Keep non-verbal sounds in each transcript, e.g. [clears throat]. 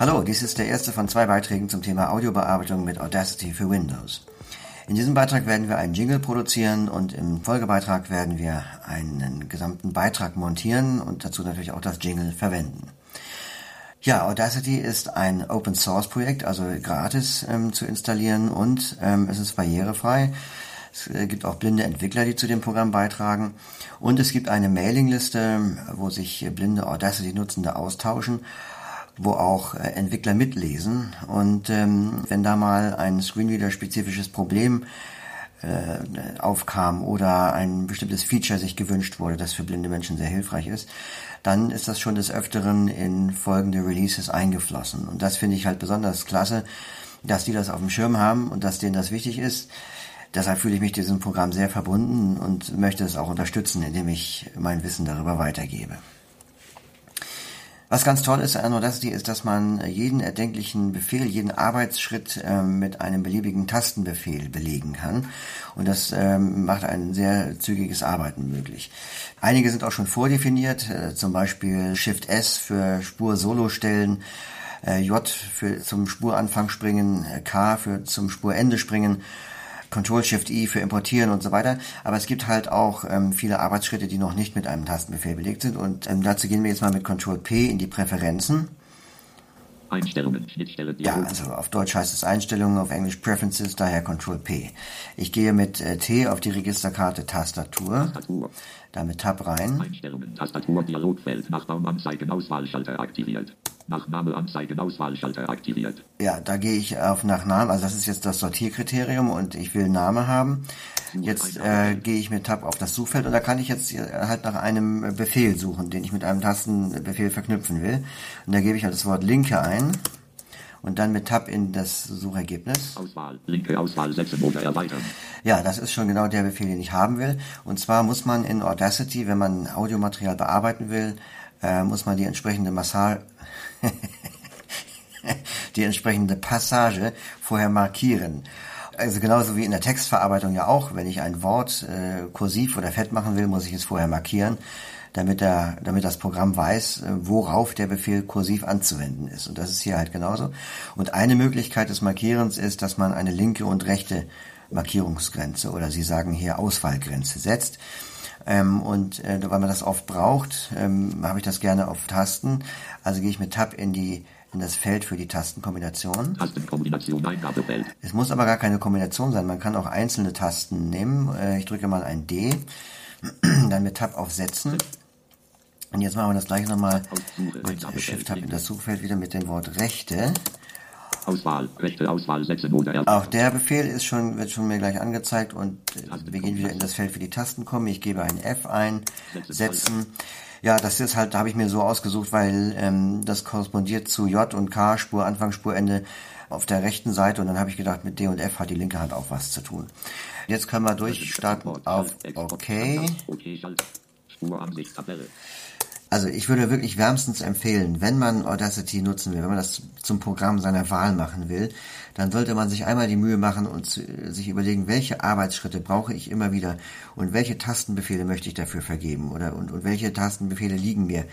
Hallo, dies ist der erste von zwei Beiträgen zum Thema Audiobearbeitung mit Audacity für Windows. In diesem Beitrag werden wir einen Jingle produzieren und im Folgebeitrag werden wir einen gesamten Beitrag montieren und dazu natürlich auch das Jingle verwenden. Ja, Audacity ist ein Open Source Projekt, also gratis ähm, zu installieren und ähm, es ist barrierefrei. Es äh, gibt auch blinde Entwickler, die zu dem Programm beitragen. Und es gibt eine Mailingliste, wo sich blinde Audacity-Nutzende austauschen wo auch äh, Entwickler mitlesen. Und ähm, wenn da mal ein Screenreader-spezifisches Problem äh, aufkam oder ein bestimmtes Feature sich gewünscht wurde, das für blinde Menschen sehr hilfreich ist, dann ist das schon des Öfteren in folgende Releases eingeflossen. Und das finde ich halt besonders klasse, dass die das auf dem Schirm haben und dass denen das wichtig ist. Deshalb fühle ich mich diesem Programm sehr verbunden und möchte es auch unterstützen, indem ich mein Wissen darüber weitergebe. Was ganz toll ist an Audacity ist, dass man jeden erdenklichen Befehl, jeden Arbeitsschritt ähm, mit einem beliebigen Tastenbefehl belegen kann. Und das ähm, macht ein sehr zügiges Arbeiten möglich. Einige sind auch schon vordefiniert, äh, zum Beispiel Shift S für Spur Solo stellen, äh, J für zum Spuranfang springen, äh, K für zum Spurende springen Control-Shift-I für Importieren und so weiter. Aber es gibt halt auch ähm, viele Arbeitsschritte, die noch nicht mit einem Tastenbefehl belegt sind. Und ähm, dazu gehen wir jetzt mal mit Control-P in die Präferenzen. Einstellungen, Schnittstelle, Ja, also auf Deutsch heißt es Einstellungen, auf Englisch Preferences, daher Control P. Ich gehe mit äh, T auf die Registerkarte Tastatur. Tastatur. Damit Tab rein. Einstellungen, Tastatur, Dialogfeld, Nachbaum, Anzeigen, Auswahlschalter aktiviert. Nach Name Anzeigen Auswahlschalter aktiviert. Ja, da gehe ich auf nach Namen, also das ist jetzt das Sortierkriterium und ich will Name haben. Jetzt äh, gehe ich mit Tab auf das Suchfeld und da kann ich jetzt halt nach einem Befehl suchen, den ich mit einem Tastenbefehl verknüpfen will. Und da gebe ich halt das Wort Linke ein und dann mit Tab in das Suchergebnis. Auswahl, linke Auswahl setzen oder erweitern. Ja, das ist schon genau der Befehl, den ich haben will. Und zwar muss man in Audacity, wenn man Audiomaterial bearbeiten will, äh, muss man die entsprechende Massage, [laughs] die entsprechende Passage vorher markieren. Also genauso wie in der Textverarbeitung ja auch, wenn ich ein Wort äh, kursiv oder fett machen will, muss ich es vorher markieren, damit, der, damit das Programm weiß, äh, worauf der Befehl kursiv anzuwenden ist. Und das ist hier halt genauso. Und eine Möglichkeit des Markierens ist, dass man eine linke und rechte Markierungsgrenze oder Sie sagen hier Auswahlgrenze setzt. Ähm, und äh, weil man das oft braucht, ähm, habe ich das gerne auf Tasten. Also gehe ich mit Tab in die in das Feld für die Tastenkombination. Tastenkombination Eingabefeld. Es muss aber gar keine Kombination sein. Man kann auch einzelne Tasten nehmen. Äh, ich drücke mal ein D, [clears throat] dann mit Tab auf Setzen. Und jetzt machen wir das gleiche nochmal mit Shift-Tab in das Suchfeld wieder mit dem Wort Rechte. Auswahl, rechte Auswahl oder Auch der Befehl ist schon, wird schon mir gleich angezeigt und äh, wir gehen wieder in das Feld für die Tasten kommen. Ich gebe ein F ein, setzen. Ja, das ist halt, da habe ich mir so ausgesucht, weil ähm, das korrespondiert zu J und K, Spur Anfang, Spurende auf der rechten Seite. Und dann habe ich gedacht, mit D und F hat die linke Hand auch was zu tun. Jetzt können wir durchstarten auf OK. Also ich würde wirklich wärmstens empfehlen, wenn man Audacity nutzen will, wenn man das zum Programm seiner Wahl machen will, dann sollte man sich einmal die Mühe machen und sich überlegen, welche Arbeitsschritte brauche ich immer wieder und welche Tastenbefehle möchte ich dafür vergeben oder und, und welche Tastenbefehle liegen mir.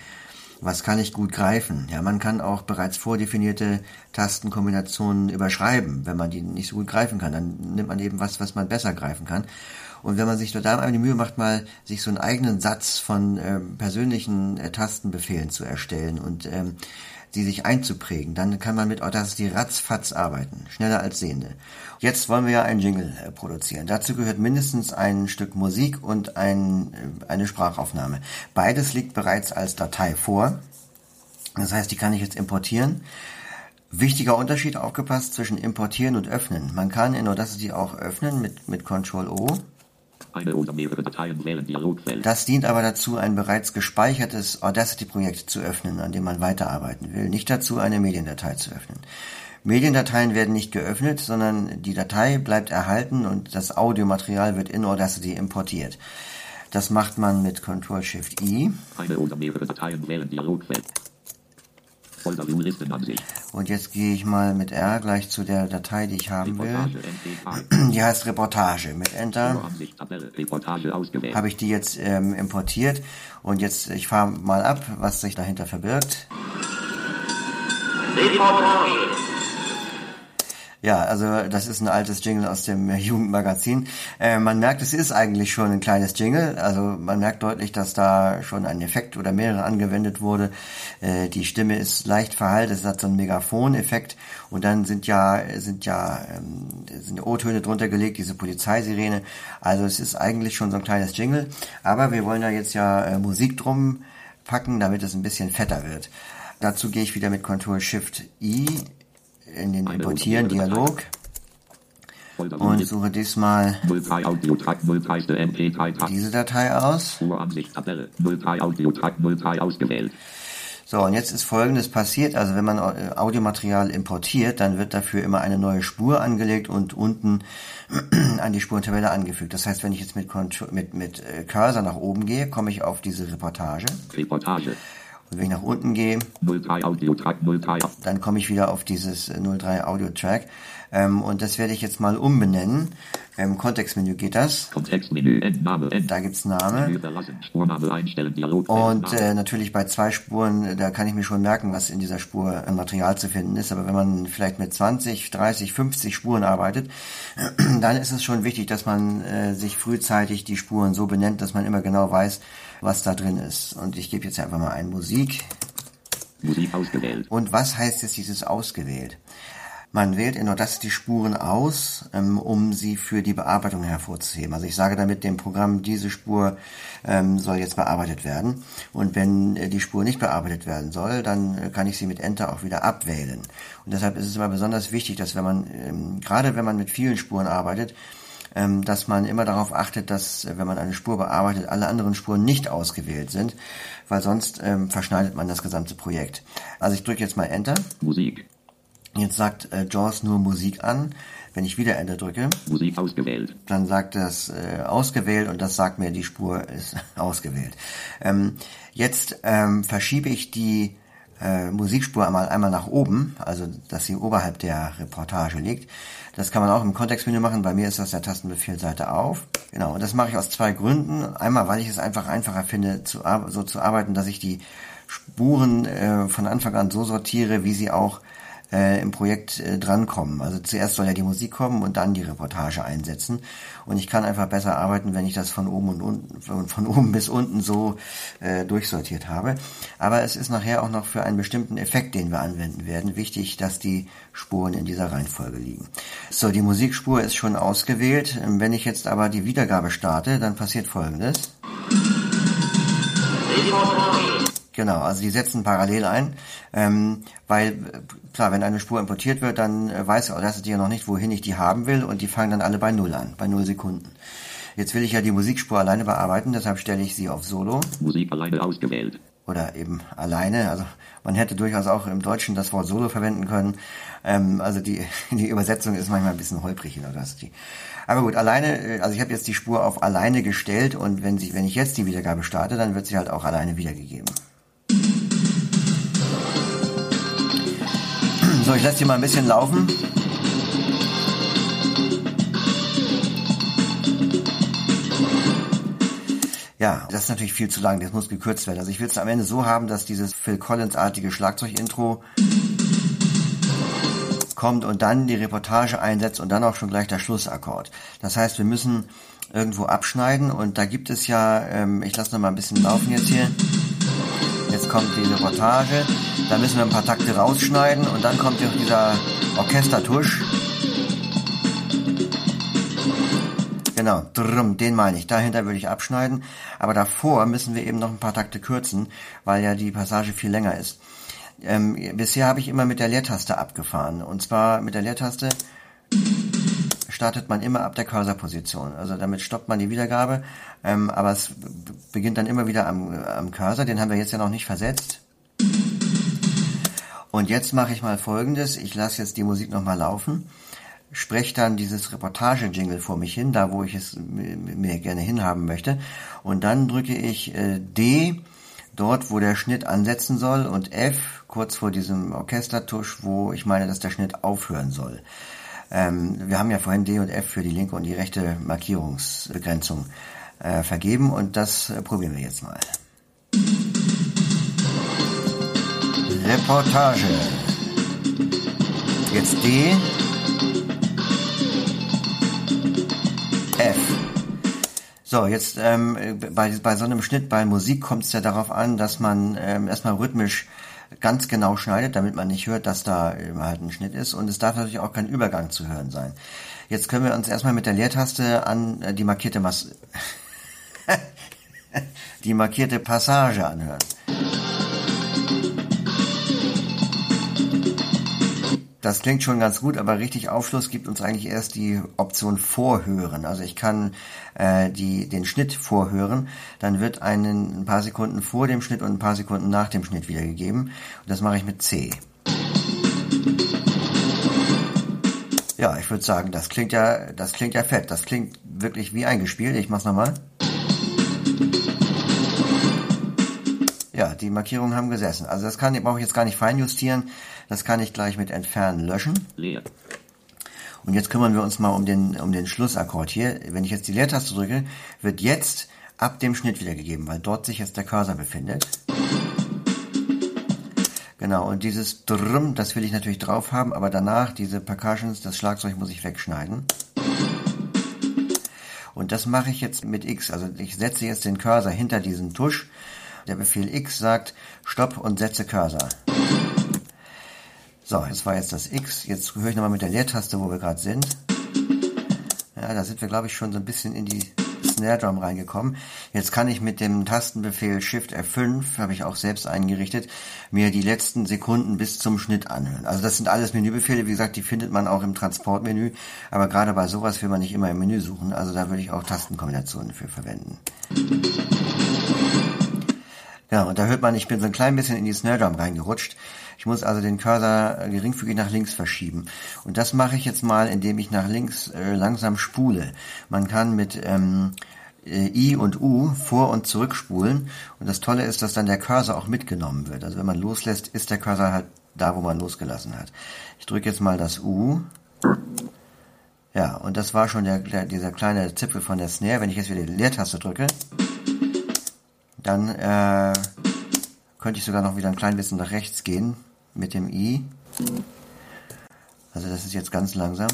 Was kann ich gut greifen? Ja, man kann auch bereits vordefinierte Tastenkombinationen überschreiben, wenn man die nicht so gut greifen kann. Dann nimmt man eben was, was man besser greifen kann. Und wenn man sich da einmal die Mühe macht, mal sich so einen eigenen Satz von ähm, persönlichen äh, Tastenbefehlen zu erstellen und ähm, die sich einzuprägen, dann kann man mit Audacity ratzfatz arbeiten, schneller als Sehende. Jetzt wollen wir ja einen Jingle äh, produzieren. Dazu gehört mindestens ein Stück Musik und ein, äh, eine Sprachaufnahme. Beides liegt bereits als Datei vor. Das heißt, die kann ich jetzt importieren. Wichtiger Unterschied aufgepasst zwischen importieren und öffnen. Man kann in Audacity auch öffnen mit, mit Ctrl O Das dient aber dazu, ein bereits gespeichertes Audacity-Projekt zu öffnen, an dem man weiterarbeiten will, nicht dazu, eine Mediendatei zu öffnen. Mediendateien werden nicht geöffnet, sondern die Datei bleibt erhalten und das Audiomaterial wird in Audacity importiert. Das macht man mit Ctrl-Shift-I. Eine oder mehrere Dateien wählen Dialogfeld. Und jetzt gehe ich mal mit R gleich zu der Datei, die ich haben will. [clears throat] Die heißt Reportage. Mit Enter habe ich die jetzt ähm, importiert. Und jetzt, ich fahre mal ab, was sich dahinter verbirgt. Reportage. Ja, also das ist ein altes Jingle aus dem [laughs] Jugendmagazin. Äh, man merkt, es ist eigentlich schon ein kleines Jingle. Also man merkt deutlich, dass da schon ein Effekt oder mehrere angewendet wurde. Äh, die Stimme ist leicht verhallt, es hat so einen Megafon-Effekt und dann sind ja sind ja ähm, sind O-Töne drunter gelegt, diese Polizeisirene. Also es ist eigentlich schon so ein kleines Jingle. Aber wir wollen da jetzt ja äh, Musik drum packen, damit es ein bisschen fetter wird. Dazu gehe ich wieder mit Ctrl Shift I in den Importieren Dialog und suche diesmal diese Datei aus. So, und jetzt ist folgendes passiert. Also wenn man Audiomaterial importiert, dann wird dafür immer eine neue Spur angelegt und unten [clears throat] an die Spurentabelle angefügt. Das heißt, wenn ich jetzt mit, mit, mit äh, Cursor nach oben gehe, komme ich auf diese Reportage. Reportage. Und wenn ich nach unten gehe, 03 Audio Track 03. dann komme ich wieder auf dieses äh, 03 Audio Track. Ähm, und das werde ich jetzt mal umbenennen. Im Kontextmenü geht das. Kontextmenü Endname End. Da gibt's Name. Überlassen. Spurname einstellen. Dialog. Und äh, natürlich bei zwei Spuren, äh, da kann ich mir schon merken, was in dieser Spur an Material zu finden ist. Aber wenn man vielleicht mit 20, 30, 50 Spuren arbeitet, [clears throat] dann ist es schon wichtig, dass man äh, sich frühzeitig die Spuren so benennt, dass man immer genau weiß, was da drin ist. Und ich gebe jetzt einfach mal ein Musik. Musik ausgewählt. Und was heißt jetzt dieses ausgewählt? Man wählt in Audacity Spuren aus, ähm, um sie für die Bearbeitung hervorzuheben. Also ich sage damit dem Programm, diese Spur ähm, soll jetzt bearbeitet werden. Und wenn äh, die Spur nicht bearbeitet werden soll, dann äh, kann ich sie mit Enter auch wieder abwählen. Und deshalb ist es immer besonders wichtig, dass wenn man, ähm, gerade wenn man mit vielen Spuren arbeitet, dass man immer darauf achtet, dass, äh, wenn man eine Spur bearbeitet, alle anderen Spuren nicht ausgewählt sind, weil sonst ähm, verschneidet man das gesamte Projekt. Also ich drücke jetzt mal Enter. Musik. Jetzt sagt äh, JAWS nur Musik an. Wenn ich wieder Enter drücke, Musik ausgewählt. dann sagt das äh, ausgewählt und das sagt mir, die Spur ist [laughs] ausgewählt. Ähm, jetzt ähm, verschiebe ich die äh, Musikspur einmal, einmal nach oben, also dass sie oberhalb der Reportage liegt. Das kann man auch im Kontextmenü machen. Bei mir ist das der Tastenbefehl Seite auf. Genau, und das mache ich aus zwei Gründen. Einmal, weil ich es einfach einfacher finde, zu, so zu arbeiten, dass ich die Spuren äh, von Anfang an so sortiere, wie sie auch äh, im Projekt äh, drankommen. Also zuerst soll ja die Musik kommen und dann die Reportage einsetzen. Und ich kann einfach besser arbeiten, wenn ich das von oben und unten, von, oben bis unten so äh, durchsortiert habe. Aber es ist nachher auch noch für einen bestimmten Effekt, den wir anwenden werden, wichtig, dass die Spuren in dieser Reihenfolge liegen. So, die Musikspur ist schon ausgewählt. Wenn ich jetzt aber die Wiedergabe starte, dann passiert Folgendes. Genau, also die setzen parallel ein, ähm, weil klar, wenn eine Spur importiert wird, dann äh, weiß Audacity ja noch nicht, wohin ich die haben will und die fangen dann alle bei Null an, bei Null Sekunden. Jetzt will ich ja die Musikspur alleine bearbeiten, deshalb stelle ich sie auf Solo Musik alleine ausgewählt. oder eben alleine. Also man hätte durchaus auch im Deutschen das Wort Solo verwenden können. Ähm, also die, [laughs] die Übersetzung ist manchmal ein bisschen holprig in Audacity. Aber gut, alleine, äh, also ich habe jetzt die Spur auf alleine gestellt und wenn, sie, wenn ich jetzt die Wiedergabe starte, dann wird sie halt auch alleine wiedergegeben. So, ich lasse die mal ein bisschen laufen. Ja, das ist natürlich viel zu lang, das muss gekürzt werden. Also ich will es am Ende so haben, dass dieses Phil Collins-artige Schlagzeug-Intro kommt und dann die Reportage einsetzt und dann auch schon gleich der Schlussakkord. Das heißt, wir müssen irgendwo abschneiden und da gibt es ja, ähm, ich lasse noch mal ein bisschen laufen jetzt hier. Jetzt kommt die Reportage, da müssen wir ein paar Takte rausschneiden und dann kommt noch dieser Orchestertusch. Genau, drum, den meine ich. Dahinter würde ich abschneiden. Aber davor müssen wir eben noch ein paar Takte kürzen, weil ja die Passage viel länger ist. Ähm, bisher habe ich immer mit der Leertaste abgefahren. Und zwar mit der Leertaste startet man immer ab der Cursor-Position. Also damit stoppt man die Wiedergabe, ähm, aber es beginnt dann immer wieder am, am Cursor. Den haben wir jetzt ja noch nicht versetzt. Und jetzt mache ich mal Folgendes. Ich lasse jetzt die Musik nochmal laufen, spreche dann dieses Reportage-Jingle vor mich hin, da wo ich es mir gerne hinhaben möchte. Und dann drücke ich äh, D, dort wo der Schnitt ansetzen soll, und F, kurz vor diesem Orchestertusch, wo ich meine, dass der Schnitt aufhören soll. Ähm, wir haben ja vorhin D und F für die linke und die rechte Markierungsbegrenzung äh, vergeben und das äh, probieren wir jetzt mal. Reportage. Jetzt D. F. So, jetzt ähm, bei, bei so einem Schnitt bei Musik kommt es ja darauf an, dass man ähm, erstmal rhythmisch ganz genau schneidet, damit man nicht hört, dass da halt ein Schnitt ist. Und es darf natürlich auch kein Übergang zu hören sein. Jetzt können wir uns erstmal mit der Leertaste an äh, die markierte Mas [laughs] die markierte Passage anhören. Das klingt schon ganz gut, aber richtig Aufschluss gibt uns eigentlich erst die Option Vorhören. Also ich kann äh, die, den Schnitt vorhören, dann wird einen, ein paar Sekunden vor dem Schnitt und ein paar Sekunden nach dem Schnitt wiedergegeben. Und das mache ich mit C. Ja, ich würde sagen, das klingt ja, das klingt ja fett. Das klingt wirklich wie eingespielt. Ich mach's nochmal. Ja, die Markierungen haben gesessen. Also das kann, brauche ich jetzt gar nicht feinjustieren. Das kann ich gleich mit Entfernen löschen. Leer. Und jetzt kümmern wir uns mal um den, um den Schlussakkord hier. Wenn ich jetzt die Leertaste drücke, wird jetzt ab dem Schnitt wiedergegeben, weil dort sich jetzt der Cursor befindet. Genau, und dieses Drum, das will ich natürlich drauf haben, aber danach diese Percussions, das Schlagzeug muss ich wegschneiden. Und das mache ich jetzt mit X. Also ich setze jetzt den Cursor hinter diesen Tusch der Befehl X sagt Stopp und setze Cursor. So, das war jetzt das X. Jetzt höre ich nochmal mit der Leertaste, wo wir gerade sind. Ja, da sind wir, glaube ich, schon so ein bisschen in die Snare Drum reingekommen. Jetzt kann ich mit dem Tastenbefehl Shift F5, habe ich auch selbst eingerichtet, mir die letzten Sekunden bis zum Schnitt anhören. Also das sind alles Menübefehle, wie gesagt, die findet man auch im Transportmenü, aber gerade bei sowas will man nicht immer im Menü suchen, also da würde ich auch Tastenkombinationen für verwenden. Ja, und da hört man, ich bin so ein klein bisschen in die Snare Drum reingerutscht. Ich muss also den Cursor geringfügig nach links verschieben. Und das mache ich jetzt mal, indem ich nach links äh, langsam spule. Man kann mit ähm, äh, I und U vor- und zurückspulen. Und das Tolle ist, dass dann der Cursor auch mitgenommen wird. Also wenn man loslässt, ist der Cursor halt da, wo man losgelassen hat. Ich drücke jetzt mal das U. Ja, und das war schon der, der, dieser kleine Zipfel von der Snare. Wenn ich jetzt wieder die Leertaste drücke, dann äh, könnte ich sogar noch wieder ein klein bisschen nach rechts gehen mit dem I. Also das ist jetzt ganz langsam.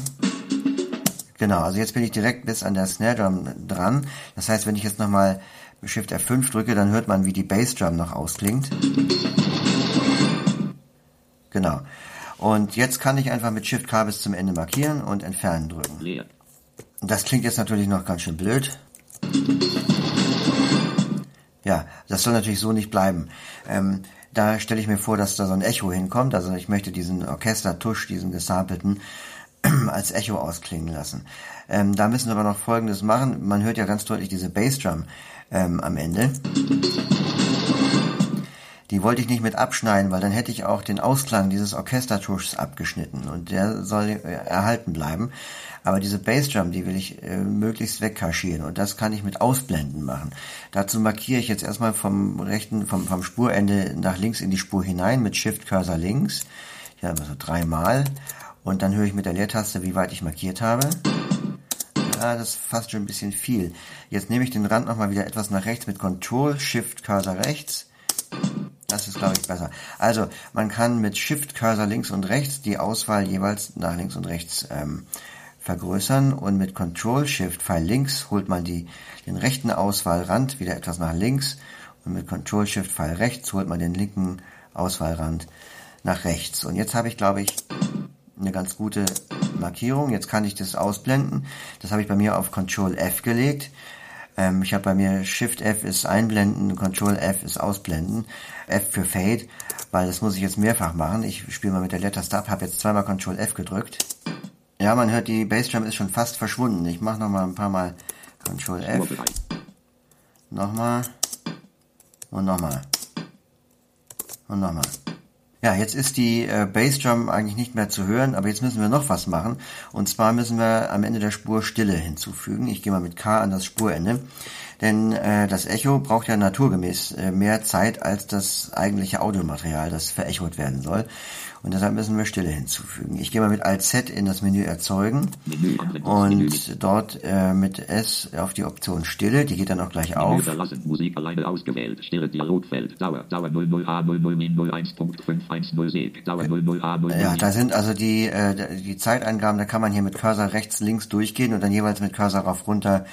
Genau, also jetzt bin ich direkt bis an der Snare Drum dran. Das heißt, wenn ich jetzt nochmal Shift F5 drücke, dann hört man, wie die Bass Drum noch ausklingt. Genau. Und jetzt kann ich einfach mit Shift K bis zum Ende markieren und entfernen drücken. Das klingt jetzt natürlich noch ganz schön blöd. Ja, das soll natürlich so nicht bleiben. Ähm, da stelle ich mir vor, dass da so ein Echo hinkommt. Also ich möchte diesen Orchestertusch, diesen gesampelten, [clears throat] als Echo ausklingen lassen. Ähm, da müssen wir aber noch Folgendes machen. Man hört ja ganz deutlich diese Bassdrum ähm, am Ende. Die wollte ich nicht mit abschneiden, weil dann hätte ich auch den Ausklang dieses Orchestertuschs abgeschnitten und der soll äh, erhalten bleiben. Aber diese Bassdrum, die will ich äh, möglichst wegkaschieren und das kann ich mit Ausblenden machen. Dazu markiere ich jetzt erstmal vom rechten, vom, vom Spurende nach links in die Spur hinein mit Shift Cursor links. Ja, also dreimal. Und dann höre ich mit der Leertaste, wie weit ich markiert habe. Ja, das ist fast schon ein bisschen viel. Jetzt nehme ich den Rand nochmal wieder etwas nach rechts mit Control, Shift Cursor rechts. Das ist, glaube ich, besser. Also, man kann mit Shift Cursor links und rechts die Auswahl jeweils nach links und rechts ähm, vergrößern und mit Control Shift Pfeil links holt man die, den rechten Auswahlrand wieder etwas nach links und mit Control Shift Pfeil rechts holt man den linken Auswahlrand nach rechts. Und jetzt habe ich, glaube ich, eine ganz gute Markierung. Jetzt kann ich das ausblenden. Das habe ich bei mir auf Control F gelegt. Ähm, ich habe bei mir Shift F ist einblenden, Control F ist ausblenden, F für Fade, weil das muss ich jetzt mehrfach machen. Ich spiele mal mit der Letter ab, habe jetzt zweimal Control F gedrückt. Ja, man hört, die Bassdrum ist schon fast verschwunden. Ich mache noch mal ein paar Mal Control F. Nochmal. Und nochmal. Und nochmal. Ja, jetzt ist die äh, Bassdrum eigentlich nicht mehr zu hören, aber jetzt müssen wir noch was machen. Und zwar müssen wir am Ende der Spur Stille hinzufügen. Ich gehe mal mit K an das Spurende. Denn äh, das Echo braucht ja naturgemäß äh, mehr Zeit als das eigentliche Audiomaterial, das verechot werden soll. Und deshalb müssen wir Stille hinzufügen. Ich gehe mal mit Alt-Z in das Menü erzeugen. Menü, und dort äh, mit S auf die Option Stille, die geht dann auch gleich Menü auf. verlassen, Musik alleine ausgewählt, Stille Dialogfeld, Dauer, Dauer 00A00 Min 01.510 Sek, Dauer 00A00 Ja, da sind also die, äh, die Zeiteingaben, da kann man hier mit Cursor rechts, links durchgehen und dann jeweils mit Cursor rauf runter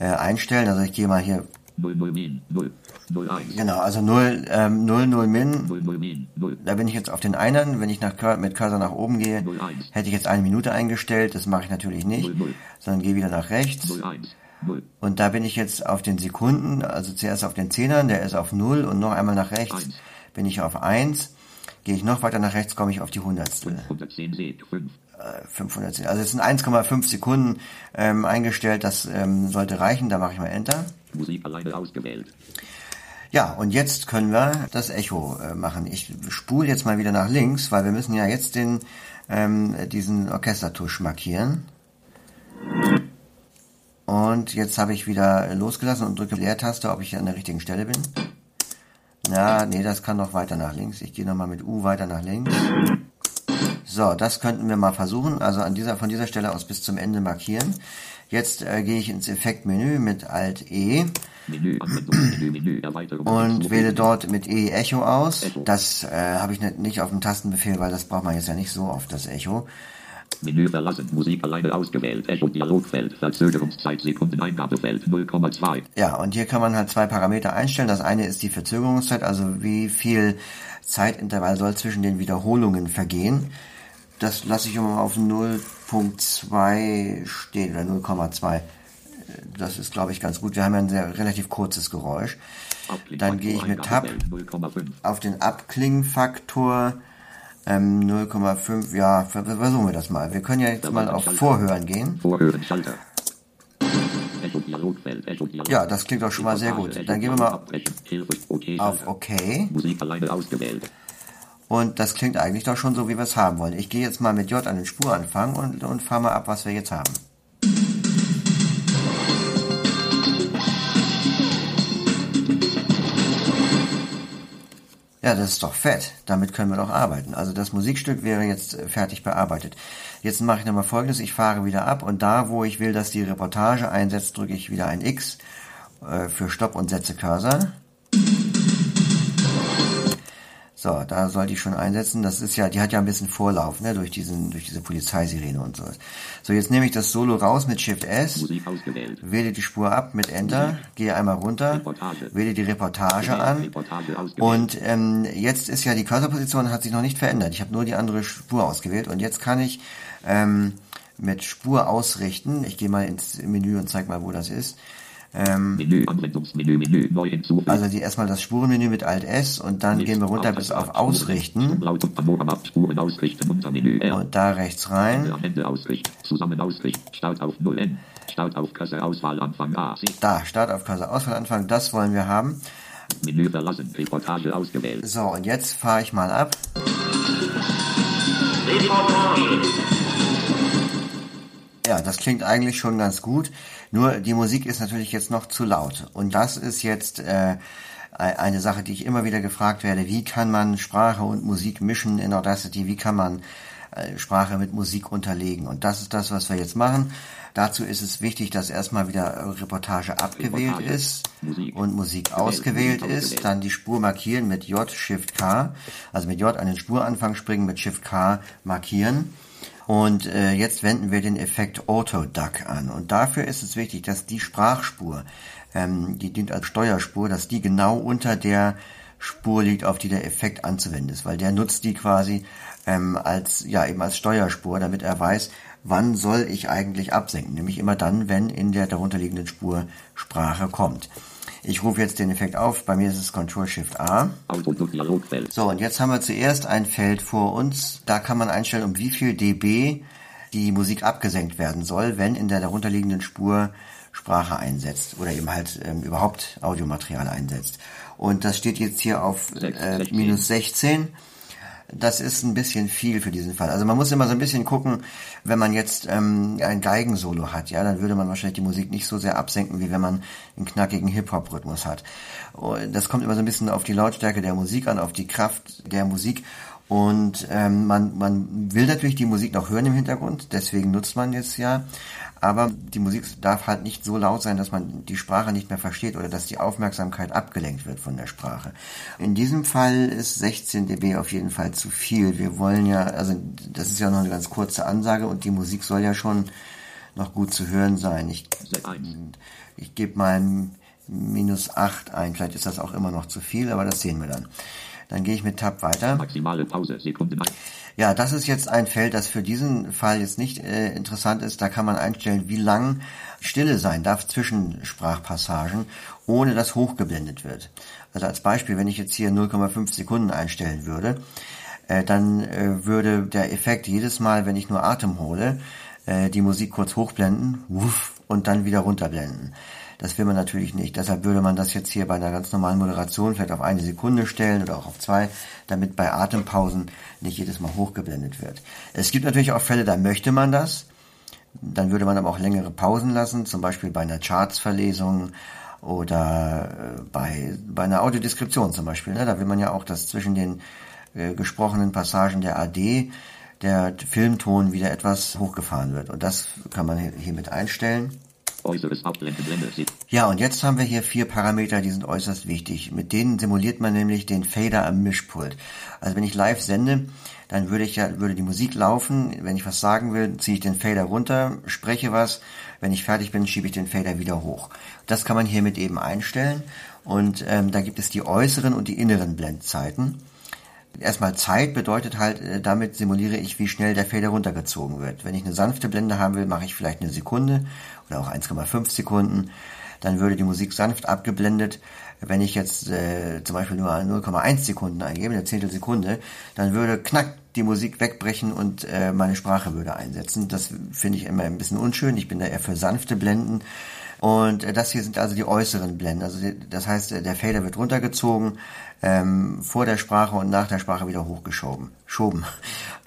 äh, einstellen. Also ich gehe mal hier, 00 Min 0 01 genau, also 0, ähm, 0, 0 Min, 00 Min 0 da bin ich jetzt auf den Einern. Wenn ich nach, mit Cursor nach oben gehe, 01 hätte ich jetzt eine Minute eingestellt. Das mache ich natürlich nicht, 00 sondern gehe wieder nach rechts. 01 0 Und da bin ich jetzt auf den Sekunden, also zuerst auf den Zehnern, der ist auf 0 und noch einmal nach rechts Eins. bin ich auf 1. Gehe ich noch weiter nach rechts, komme ich auf die Hundertstel. 110 Sek 5 Äh, 510. Also es sind 1,5 Sekunden ähm, eingestellt, das ähm, sollte reichen, da mache ich mal Enter. Musik alleine ausgewählt. Ja, und jetzt können wir das Echo äh, machen. Ich spule jetzt mal wieder nach links, weil wir müssen ja jetzt den ähm, diesen Orchestertusch markieren. Und jetzt habe ich wieder losgelassen und drücke Leertaste, ob ich an der richtigen Stelle bin. Na, nee, das kann noch weiter nach links. Ich gehe nochmal mit U weiter nach links. So, das könnten wir mal versuchen. Also an dieser, von dieser Stelle aus bis zum Ende markieren. Jetzt äh, gehe ich ins Effektmenü mit Alt E [clears throat] Und wähle dort mit E Echo aus. Das äh, habe ich nicht, nicht auf dem Tastenbefehl, weil das braucht man jetzt ja nicht so oft, das Echo. Menü verlassen, Musik alleine ausgewählt, Echo Dialogfeld, Verzögerungszeit Sekunden Eingabefeld 0,2. Ja, und hier kann man halt zwei Parameter einstellen. Das eine ist die Verzögerungszeit, also wie viel Zeitintervall soll zwischen den Wiederholungen vergehen. Das lasse ich immer auf 0.2 stehen oder 0,2. Das ist, glaube ich, ganz gut. Wir haben ja ein sehr relativ kurzes Geräusch. Dann gehe ich mit Tab 0,5. auf den Abklingfaktor ähm, 0,5. Ja, ver- versuchen wir das mal. Wir können ja jetzt mal auf Vorhören gehen. Vorhören Schalter. Ja, das klingt doch schon mal sehr gut. Dann gehen wir mal auf. OK. Und das klingt eigentlich doch schon so, wie wir es haben wollen. Ich gehe jetzt mal mit J an den Spuranfang und, und fahre mal ab, was wir jetzt haben. Ja, das ist doch fett. Damit können wir doch arbeiten. Also das Musikstück wäre jetzt äh, fertig bearbeitet. Jetzt mache ich nochmal folgendes. Ich fahre wieder ab und da, wo ich will, dass die Reportage einsetzt, drücke ich wieder ein X äh, für Stopp und setze Cursor. So, da sollte ich schon einsetzen. Das ist ja, die hat ja ein bisschen Vorlauf, ne, durch diesen, durch diese Polizeisirene und so. So, jetzt nehme ich das Solo raus mit Shift S, wähle die Spur ab mit Enter, gehe einmal runter, Reportage. wähle die Reportage an. Reportage. Und ähm, jetzt ist ja die Cursorposition hat sich noch nicht verändert. Ich habe nur die andere Spur ausgewählt und jetzt kann ich ähm, mit Spur ausrichten. Ich gehe mal ins Menü und zeige mal, wo das ist. Ähm, Menü, Anwendungsmenü, Menü, neu hinzufügen. also die erstmal das Spurenmenü mit Alt S und dann gehen wir runter bis auf Ausrichten Laut und Panorama, Spuren ausrichten, Untermenü, R. und da rechts rein. Am Ende ausrichten, zusammen ausrichten, Start auf 0 N, Start auf Kasse, Auswahl, Anfang A, Da, Start auf Cursor Auswahl Anfang, das wollen wir haben. Menü verlassen, Reportage ausgewählt. So, und jetzt fahre ich mal ab. Ja, das klingt eigentlich schon ganz gut. Nur die Musik ist natürlich jetzt noch zu laut. Und das ist jetzt äh, eine Sache, die ich immer wieder gefragt werde. Wie kann man Sprache und Musik mischen in Audacity? Wie kann man äh, Sprache mit Musik unterlegen? Und das ist das, was wir jetzt machen. Dazu ist es wichtig, dass erstmal wieder Reportage abgewählt Reportage, ist Musik, und Musik gewählt, ausgewählt Musik ist. Dann die Spur markieren mit J, Shift K. Also mit J an den Spuranfang springen, mit Shift K markieren. Und äh, jetzt wenden wir den Effekt Auto Duck an. Und dafür ist es wichtig, dass die Sprachspur, ähm, die dient als Steuerspur, dass die genau unter der Spur liegt, auf die der Effekt anzuwenden ist, weil der nutzt die quasi ähm, als ja eben als Steuerspur, damit er weiß, wann soll ich eigentlich absenken, nämlich immer dann, wenn in der darunterliegenden Spur Sprache kommt. Ich rufe jetzt den Effekt auf, bei mir ist es Ctrl Shift A. So, und jetzt haben wir zuerst ein Feld vor uns. Da kann man einstellen, um wie viel dB die Musik abgesenkt werden soll, wenn in der darunterliegenden Spur Sprache einsetzt oder eben halt ähm, überhaupt Audiomaterial einsetzt. Und das steht jetzt hier auf äh, 16. minus 16. Das ist ein bisschen viel für diesen Fall. Also man muss immer so ein bisschen gucken, wenn man jetzt ähm, ein Geigensolo hat, ja, dann würde man wahrscheinlich die Musik nicht so sehr absenken, wie wenn man einen knackigen Hip-Hop-Rhythmus hat. Und Das kommt immer so ein bisschen auf die Lautstärke der Musik an, auf die Kraft der Musik. Und ähm, man, man will natürlich die Musik noch hören im Hintergrund, deswegen nutzt man es ja. Aber die Musik darf halt nicht so laut sein, dass man die Sprache nicht mehr versteht oder dass die Aufmerksamkeit abgelenkt wird von der Sprache. In diesem Fall ist 16 dB auf jeden Fall zu viel. Wir wollen ja, also das ist ja noch eine ganz kurze Ansage und die Musik soll ja schon noch gut zu hören sein. Ich, ich gebe mal minus 8 ein. Vielleicht ist das auch immer noch zu viel, aber das sehen wir dann. Dann gehe ich mit Tab weiter. Maximale Pause, Sekunden. Ja, das ist jetzt ein Feld, das für diesen Fall jetzt nicht äh, interessant ist. Da kann man einstellen, wie lang Stille sein darf zwischen Sprachpassagen, ohne dass hochgeblendet wird. Also als Beispiel, wenn ich jetzt hier 0,5 Sekunden einstellen würde, äh, dann äh, würde der Effekt jedes Mal, wenn ich nur Atem hole, äh, die Musik kurz hochblenden wuff, und dann wieder runterblenden. Das will man natürlich nicht. Deshalb würde man das jetzt hier bei einer ganz normalen Moderation vielleicht auf eine Sekunde stellen oder auch auf zwei, damit bei Atempausen nicht jedes Mal hochgeblendet wird. Es gibt natürlich auch Fälle, da möchte man das. Dann würde man aber auch längere Pausen lassen, zum Beispiel bei einer Chartsverlesung oder äh, bei, bei einer Audiodeskription zum Beispiel. Ne? Da will man ja auch, dass zwischen den äh, gesprochenen Passagen der AD der Filmton wieder etwas hochgefahren wird. Und das kann man hiermit einstellen. Ja, und jetzt haben wir hier vier Parameter, die sind äußerst wichtig. Mit denen simuliert man nämlich den Fader am Mischpult. Also wenn ich live sende, dann würde ich ja, würde die Musik laufen. Wenn ich was sagen will, ziehe ich den Fader runter, spreche was. Wenn ich fertig bin, schiebe ich den Fader wieder hoch. Das kann man hiermit eben einstellen. Und ähm, da gibt es die äußeren und die inneren Blendzeiten. Erstmal Zeit bedeutet halt, äh, damit simuliere ich, wie schnell der Fader runtergezogen wird. Wenn ich eine sanfte Blende haben will, mache ich vielleicht eine Sekunde oder auch 1,5 Sekunden. Dann würde die Musik sanft abgeblendet. Wenn ich jetzt äh, zum Beispiel nur 0,1 Sekunden eingebe, eine Zehntelsekunde, dann würde knack die Musik wegbrechen und äh, meine Sprache würde einsetzen. Das finde ich immer ein bisschen unschön. Ich bin da eher für sanfte Blenden. Und äh, das hier sind also die äußeren Blenden. Also das heißt, äh, der Fader wird runtergezogen, ähm, vor der Sprache und nach der Sprache wieder hochgeschoben. Schoben. [laughs]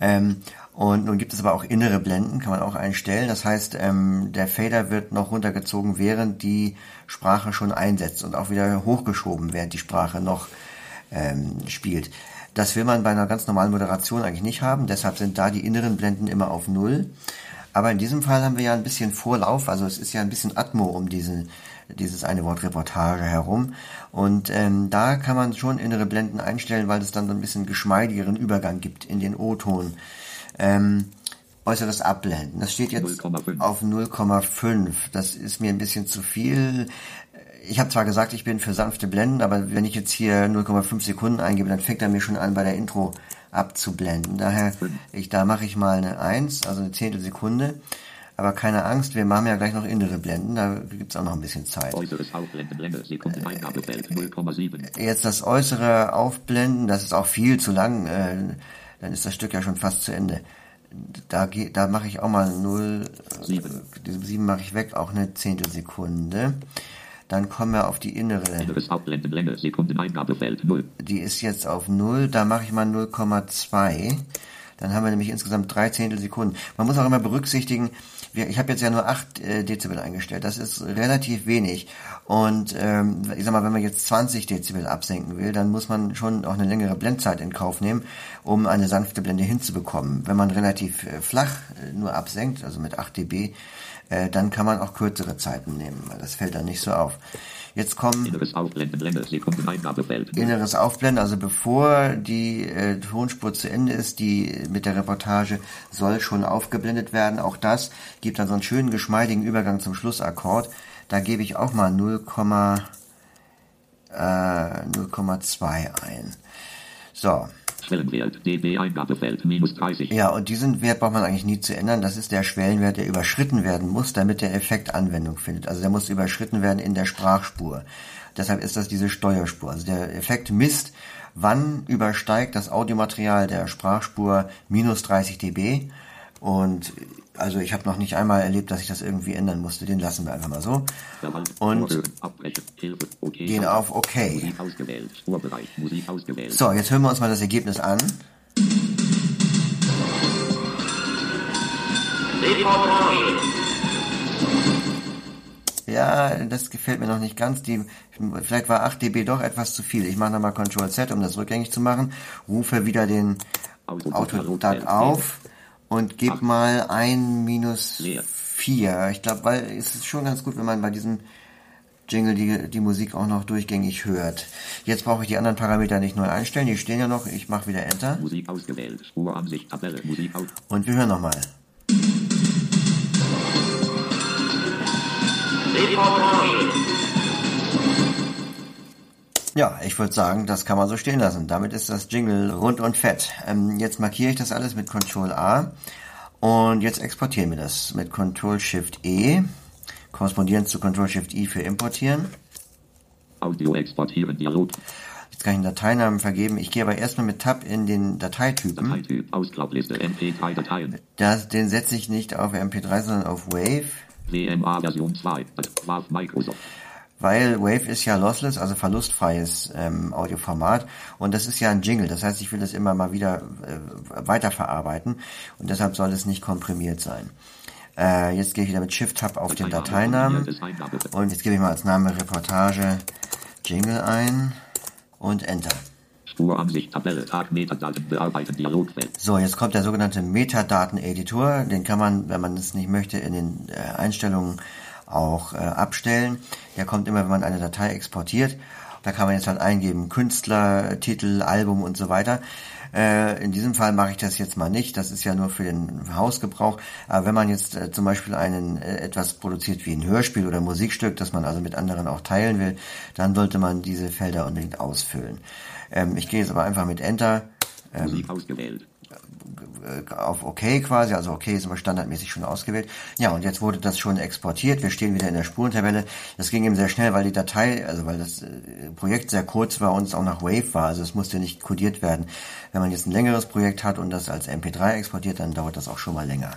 Ähm, und nun gibt es aber auch innere Blenden, kann man auch einstellen. Das heißt, ähm, der Fader wird noch runtergezogen, während die Sprache schon einsetzt und auch wieder hochgeschoben, während die Sprache noch ähm, spielt. Das will man bei einer ganz normalen Moderation eigentlich nicht haben. Deshalb sind da die inneren Blenden immer auf Null. Aber in diesem Fall haben wir ja ein bisschen Vorlauf, also es ist ja ein bisschen Atmo um diesen, dieses eine Wort Reportage herum. Und ähm, da kann man schon innere Blenden einstellen, weil es dann so ein bisschen geschmeidigeren Übergang gibt in den O-Ton. Ähm, äußeres Abblenden. Das steht jetzt 0,5. auf 0,5. Das ist mir ein bisschen zu viel. Ich habe zwar gesagt, ich bin für sanfte Blenden, aber wenn ich jetzt hier 0,5 Sekunden eingebe, dann fängt er mir schon an, bei der Intro abzublenden. Daher, ich, da mache ich mal eine 1, also eine Zehntelsekunde. Aber keine Angst, wir machen ja gleich noch innere Blenden, da gibt's auch noch ein bisschen Zeit. Äußeres Aufblenden, Blende, Sekunden, Eingabefeld 0,7. Jetzt das äußere Aufblenden, das ist auch viel zu lang, äh, dann ist das Stück ja schon fast zu Ende. Da, da mache ich auch mal 0, Sieben. diese 7 mache ich weg, auch eine Zehntelsekunde. Dann kommen wir auf die innere, Inneres Aufblenden, Blende, Eingabefeld 0. die ist jetzt auf 0, da mache ich mal 0,2. Dann haben wir nämlich insgesamt drei Zehntelsekunden. Man muss auch immer berücksichtigen, ich habe jetzt ja nur 8 äh, Dezibel eingestellt. Das ist relativ wenig. Und ähm, ich sag mal, wenn man jetzt 20 Dezibel absenken will, dann muss man schon auch eine längere Blendzeit in Kauf nehmen, um eine sanfte Blende hinzubekommen. Wenn man relativ äh, flach äh, nur absenkt, also mit 8 dB, äh, dann kann man auch kürzere Zeiten nehmen. Das fällt dann nicht so auf. Jetzt kommen Inneres Aufblenden, Blende, Sekunden, Eingabefeld 0. inneres Aufblenden, also bevor die äh, Tonspur zu Ende ist, die mit der Reportage soll schon aufgeblendet werden. Auch das gibt dann so einen schönen geschmeidigen Übergang zum Schlussakkord. Da gebe ich auch mal 0, äh, 0,2 ein. So, Schwellenwert, dB Eingabefeld minus 30. ja, und diesen Wert braucht man eigentlich nie zu ändern. Das ist der Schwellenwert, der überschritten werden muss, damit der Effekt Anwendung findet. Also der muss überschritten werden in der Sprachspur. Deshalb ist das diese Steuerspur. Also der Effekt misst, wann übersteigt das Audiomaterial der Sprachspur minus 30 dB. Und also ich habe noch nicht einmal erlebt, dass ich das irgendwie ändern musste. Den lassen wir einfach mal so. Und gehen auf OK. So, jetzt hören wir uns mal das Ergebnis an. Ja, das gefällt mir noch nicht ganz. Die, vielleicht war 8 dB doch etwas zu viel. Ich mache nochmal Ctrl Z, um das rückgängig zu machen. Rufe wieder den Autodidakt auf und gib mal ein minus vier. Ich glaube, weil es ist schon ganz gut, wenn man bei diesem Jingle die, die Musik auch noch durchgängig hört. Jetzt brauche ich die anderen Parameter nicht neu einstellen, die stehen ja noch. Ich mache wieder Enter. Musik ausgewählt. Spuransicht, Tabelle, Musik aus. Und wir hören nochmal. Ja, ich würde sagen, das kann man so stehen lassen. Damit ist das Jingle rund und fett. Ähm, jetzt markiere ich das alles mit Ctrl A und jetzt exportieren wir das mit Ctrl Shift E, korrespondierend zu Ctrl Shift I für importieren. Audio exportieren, Dialog. Jetzt kann ich einen Dateinamen vergeben. Ich gehe aber erstmal mit Tab in den Dateitypen. Dateityp, Ausklappliste, MP3-Dateien. Das, den setze ich nicht auf MP3, sondern auf Wave. WMA Version 2, WAV Microsoft. Weil Wave ist ja lossless, also verlustfreies ähm, Audioformat und das ist ja ein Jingle. Das heißt, ich will das immer mal wieder äh, weiterverarbeiten und deshalb soll es nicht komprimiert sein. Äh, jetzt gehe ich wieder mit Shift-Tab auf den Dateinamen und jetzt gebe ich mal als Name Reportage Jingle ein und Enter. Spuransicht, Tabelle, Tag, Metadaten, bearbeiten, Dialogfeld. So, jetzt kommt der sogenannte Metadaten-Editor. Den kann man, wenn man es nicht möchte, in den äh, Einstellungen auch äh, abstellen. Der kommt immer, wenn man eine Datei exportiert. Da kann man jetzt halt eingeben Künstler, Titel, Album und so weiter. Äh, in diesem Fall mache ich das jetzt mal nicht. Das ist ja nur für den Hausgebrauch. Aber wenn man jetzt äh, zum Beispiel einen äh, etwas produziert wie ein Hörspiel oder Musikstück, das man also mit anderen auch teilen will, dann sollte man diese Felder unbedingt ausfüllen. Ähm, ich gehe jetzt aber einfach mit Enter ähm, Musik ausgewählt. Auf OK quasi, also OK ist immer standardmäßig schon ausgewählt. Ja, und jetzt wurde das schon exportiert. Wir stehen wieder in der Spurentabelle. Das ging eben sehr schnell, weil die Datei, also weil das äh, Projekt sehr kurz war und es auch nach Wave war, also es musste nicht codiert werden. Wenn man jetzt ein längeres Projekt hat und das als MP3 exportiert, dann dauert das auch schon mal länger.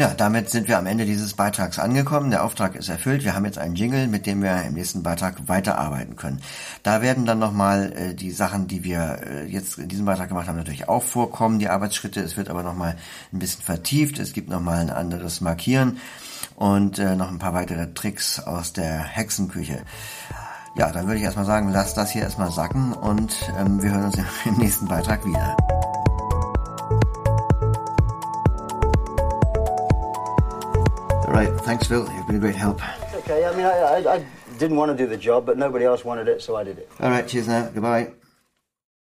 Ja, damit sind wir am Ende dieses Beitrags angekommen. Der Auftrag ist erfüllt. Wir haben jetzt einen Jingle, mit dem wir im nächsten Beitrag weiterarbeiten können. Da werden dann nochmal äh, die Sachen, die wir äh, jetzt in diesem Beitrag gemacht haben, natürlich auch vorkommen, die Arbeitsschritte. Es wird aber nochmal ein bisschen vertieft. Es gibt nochmal ein anderes Markieren und äh, noch ein paar weitere Tricks aus der Hexenküche. Ja, dann würde ich erstmal sagen, lasst das hier erstmal sacken und ähm, wir hören uns [laughs] im nächsten Beitrag wieder. Right, thanks, Phil. You've been a great help. Okay, I mean, I, I, I didn't want to do the job, but nobody else wanted it, so I did it. All right, cheers now. Goodbye.